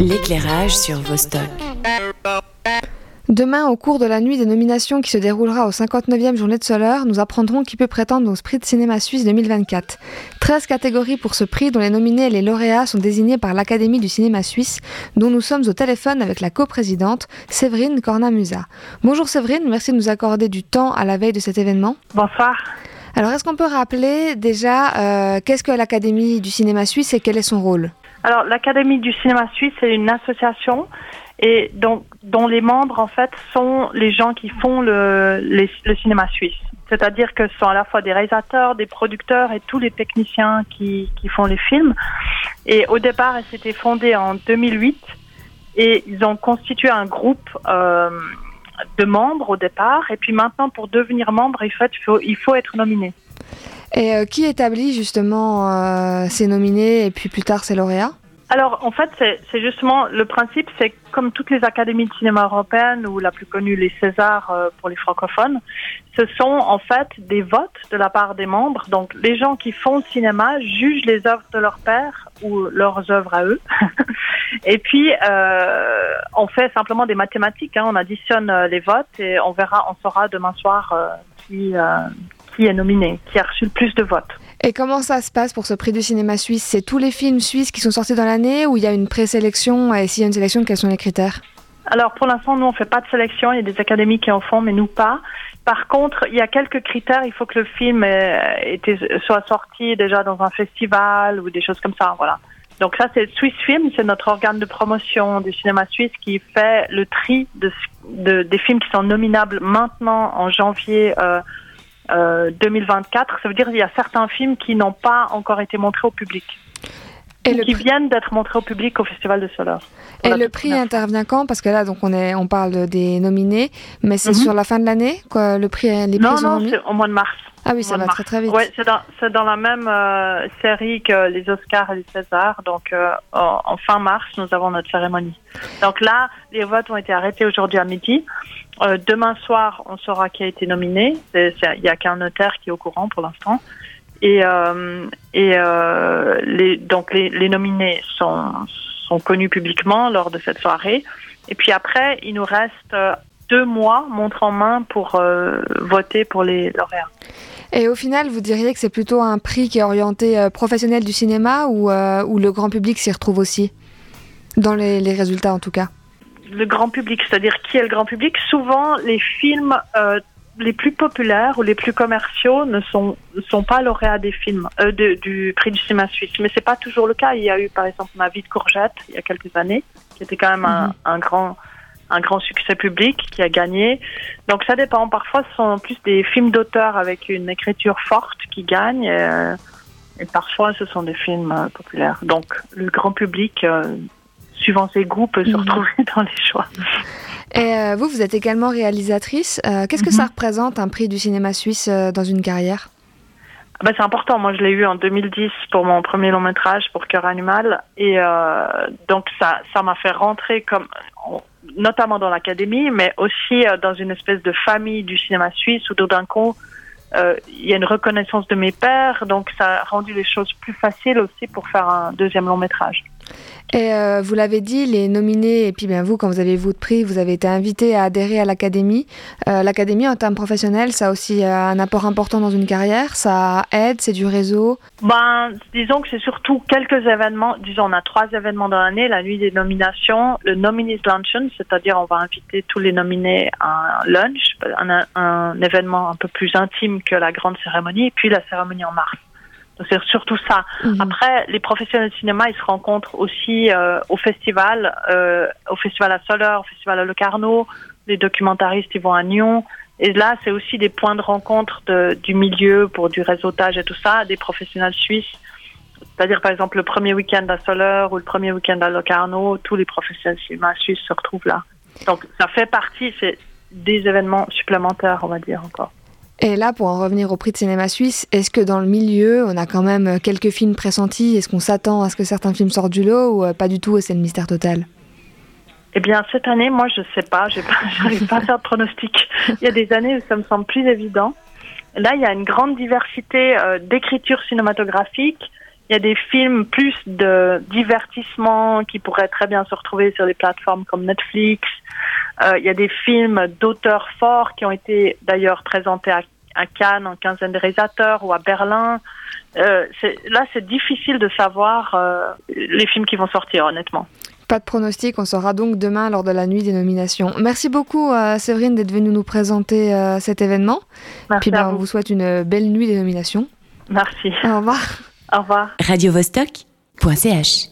L'éclairage sur Vostok. Demain, au cours de la nuit des nominations qui se déroulera au 59e journée de Soleure, nous apprendrons qui peut prétendre au prix de cinéma suisse 2024. 13 catégories pour ce prix dont les nominés et les lauréats sont désignés par l'Académie du cinéma suisse, dont nous sommes au téléphone avec la coprésidente Séverine Cornamusa. Bonjour Séverine, merci de nous accorder du temps à la veille de cet événement. Bonsoir. Alors, est-ce qu'on peut rappeler déjà euh, qu'est-ce que l'Académie du cinéma suisse et quel est son rôle? Alors, l'Académie du cinéma suisse est une association et donc, dont les membres, en fait, sont les gens qui font le, cinéma suisse. C'est-à-dire que ce sont à la fois des réalisateurs, des producteurs et tous les techniciens qui, qui font les films. Et au départ, elle s'était fondée en 2008 et ils ont constitué un groupe euh, de membres au départ. Et puis maintenant, pour devenir membre, il faut, il faut être nominé. Et euh, qui établit justement euh, ces nominés et puis plus tard ces lauréats? Alors, en fait, c'est justement le principe, c'est comme toutes les académies de cinéma européennes ou la plus connue, les Césars euh, pour les francophones, ce sont en fait des votes de la part des membres. Donc, les gens qui font le cinéma jugent les œuvres de leur père ou leurs œuvres à eux. et puis, euh, on fait simplement des mathématiques. Hein. on additionne euh, les votes et on verra, on saura demain soir euh, qui, qui est nominé, qui a reçu le plus de votes. Et comment ça se passe pour ce prix du cinéma suisse? C'est tous les films suisses qui sont sortis dans l'année ou il y a une présélection? Et s'il y a une sélection, quels sont les critères? Alors pour l'instant, nous on fait pas de sélection. Il y a des académies qui en font, mais nous pas. Par contre, il y a quelques critères. Il faut que le film était, soit sorti déjà dans un festival ou des choses comme ça. Voilà. Donc ça, c'est Swiss Film, c'est notre organe de promotion du cinéma suisse qui fait le tri de, de des films qui sont nominables maintenant en janvier. Euh, 2024. Euh, Ça veut dire qu'il y a certains films qui n'ont pas encore été montrés au public. Et qui viennent d'être montrés au public au Festival de Soleure. Et le prix intervient quand? Parce que là, donc on est, on parle des nominés, mais c'est mhm. sur la fin de l'année, quoi. Le prix, les non, non, c'est au mois de mars. Ah oui, ça va très très vite. Ouais, c'est dans, dans, la même euh, série que les Oscars et les Césars. Donc euh, en, fin mars, nous avons notre cérémonie. Donc là, les votes ont été arrêtés aujourd'hui à midi. Euh, demain soir, on saura qui a été nominé. Il n'y a qu'un notaire qui est au courant pour l'instant. Et, et les, donc les, les nominés sont, sont connus publiquement lors de cette soirée. Et puis après, il nous reste deux mois, montre en main, pour voter pour les lauréats. Et au final, vous diriez que c'est plutôt un prix qui est orienté professionnel du cinéma ou, ou le grand public s'y retrouve aussi? Dans les, les résultats en tout cas le grand public, c'est-à-dire qui est le grand public? Souvent, les films euh, les plus populaires ou les plus commerciaux ne sont, sont pas lauréats des films euh, du prix du cinéma suisse. Mais c'est pas toujours le cas. Il y a eu, par exemple, Ma vie de courgette il y a quelques années, qui était quand même un, mhm. un, grand un grand succès public qui a gagné. Donc ça dépend. Parfois, ce sont plus des films d'auteur avec une écriture forte qui gagnent. Euh, et parfois, ce sont des films euh, populaires. Donc, le grand public suivant ses goûts, peut se mhm. retrouver dans les choix. Et euh, vous, vous êtes également réalisatrice. Euh, qu'est-ce que ça mhm. représente un prix du cinéma suisse euh, dans une carrière? Bah, C'est important. Moi, je l'ai eu en 2010 pour mon premier long métrage pour Cœur Animal. Et donc, ça ça m'a fait rentrer comme notamment dans l'académie, mais aussi dans une espèce de famille du cinéma suisse où d'un coup, il y a une reconnaissance de mes pères. Donc, ça a rendu les choses plus faciles aussi pour faire un deuxième long métrage. Et euh, vous l'avez dit, les nominés, et puis bien vous, quand vous avez votre prix, vous avez été invité à adhérer à l'académie. Euh, l'académie, en termes professionnels, ça a aussi euh, un apport important dans une carrière. Ça aide, c'est du réseau. Ben, disons que c'est surtout quelques événements. Disons, on a trois événements dans l'année la nuit des nominations, le Nominees Luncheon, c'est-à-dire on va inviter tous les nominés à un lunch, un, un événement un peu plus intime que la grande cérémonie, et puis la cérémonie en mars. C'est surtout ça. Mhm. Après, les professionnels de cinéma, ils se rencontrent aussi euh, au festival, euh, au festival à Soleure, au festival à Locarno. Les documentaristes, ils vont à Nyon. Et là, c'est aussi des points de rencontre de, du milieu pour du réseautage et tout ça, des professionnels suisses. C'est-à-dire, par exemple, le premier week-end à Soleure ou le premier week-end à Locarno, tous les professionnels de cinéma suisses se retrouvent là. Donc, ça fait partie, c'est des événements supplémentaires, on va dire encore. Et là, pour en revenir au prix de cinéma suisse, est-ce que dans le milieu, on a quand même quelques films pressentis? Est-ce qu'on s'attend à ce que certains films sortent du lot ou euh, pas du tout et c'est le mystère total? Eh bien, cette année, moi, je sais pas. Je n'arrive pas à faire de pronostic. Il y a des années où ça me semble plus évident. Là, il y a une grande diversité euh, d'écriture cinématographique Il y a des films plus de divertissement qui pourraient très bien se retrouver sur des plateformes comme Netflix. Euh, il y a des films d'auteurs forts qui ont été d'ailleurs présentés à, à, Cannes en quinzaine de réalisateurs ou à Berlin. Euh, là, c'est difficile de savoir euh, les films qui vont sortir, honnêtement. Pas de pronostic, on saura donc demain lors de la nuit des nominations. Merci beaucoup euh, Séverine d'être venue nous présenter euh, cet événement. Merci Puis ben, on vous souhaite une belle nuit des nominations. Merci. Au revoir. Au revoir. Radio -Vostok .ch